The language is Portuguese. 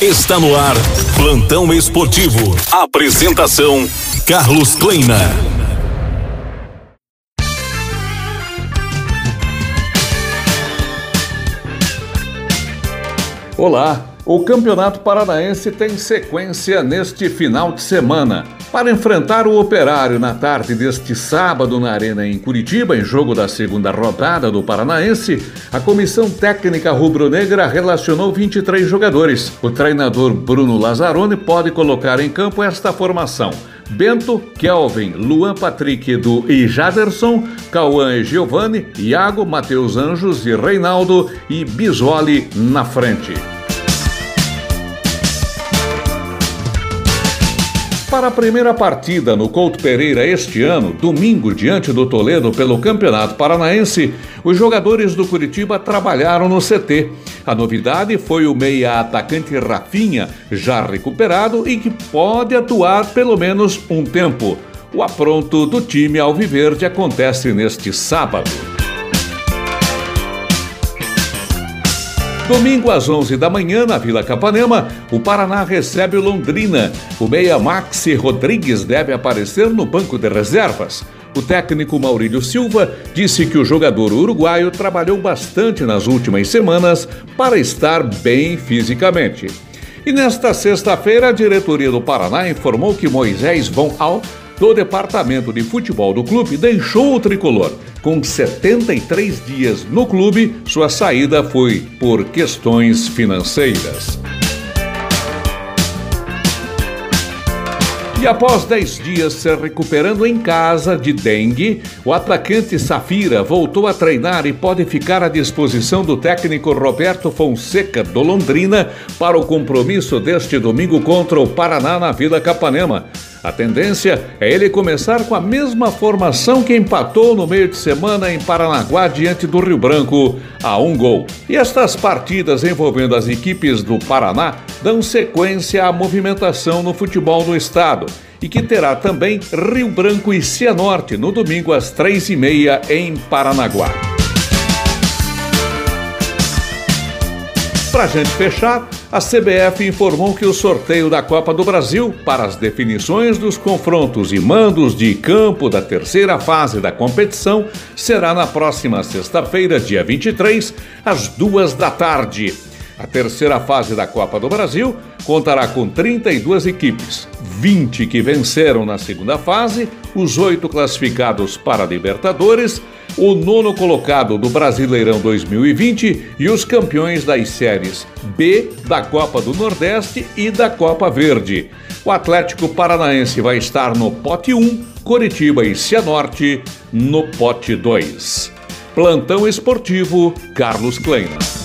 Está no ar, Plantão Esportivo. Apresentação: Carlos Kleina. Olá, o Campeonato Paranaense tem sequência neste final de semana. Para enfrentar o Operário na tarde deste sábado na Arena em Curitiba, em jogo da segunda rodada do Paranaense, a comissão técnica rubro-negra relacionou 23 jogadores. O treinador Bruno Lazzaroni pode colocar em campo esta formação. Bento, Kelvin, Luan Patrick Edu e Jaderson, Cauã e Giovanni, Iago, Matheus Anjos e Reinaldo e Bisoli na frente. Para a primeira partida no Couto Pereira este ano, domingo, diante do Toledo pelo Campeonato Paranaense, os jogadores do Curitiba trabalharam no CT. A novidade foi o meia-atacante Rafinha, já recuperado e que pode atuar pelo menos um tempo. O apronto do time Alviverde acontece neste sábado. Domingo às 11 da manhã, na Vila Capanema, o Paraná recebe o Londrina. O meia Maxi Rodrigues deve aparecer no banco de reservas. O técnico Maurílio Silva disse que o jogador uruguaio trabalhou bastante nas últimas semanas para estar bem fisicamente. E nesta sexta-feira, a diretoria do Paraná informou que Moisés Von do departamento de futebol do clube deixou o tricolor. Com 73 dias no clube, sua saída foi por questões financeiras. E após 10 dias se recuperando em casa de dengue, o atacante Safira voltou a treinar e pode ficar à disposição do técnico Roberto Fonseca do Londrina para o compromisso deste domingo contra o Paraná na Vila Capanema. A tendência é ele começar com a mesma formação que empatou no meio de semana em Paranaguá diante do Rio Branco a um gol. E estas partidas envolvendo as equipes do Paraná dão sequência à movimentação no futebol do estado e que terá também Rio Branco e Cianorte no domingo às três e meia em Paranaguá. Para a gente fechar, a CBF informou que o sorteio da Copa do Brasil para as definições dos confrontos e mandos de campo da terceira fase da competição será na próxima sexta-feira, dia 23, às duas da tarde. A terceira fase da Copa do Brasil contará com 32 equipes, 20 que venceram na segunda fase, os oito classificados para a Libertadores o nono colocado do Brasileirão 2020 e os campeões das séries B da Copa do Nordeste e da Copa Verde. O Atlético Paranaense vai estar no pote 1, Coritiba e Cianorte no pote 2. Plantão Esportivo Carlos Kleina.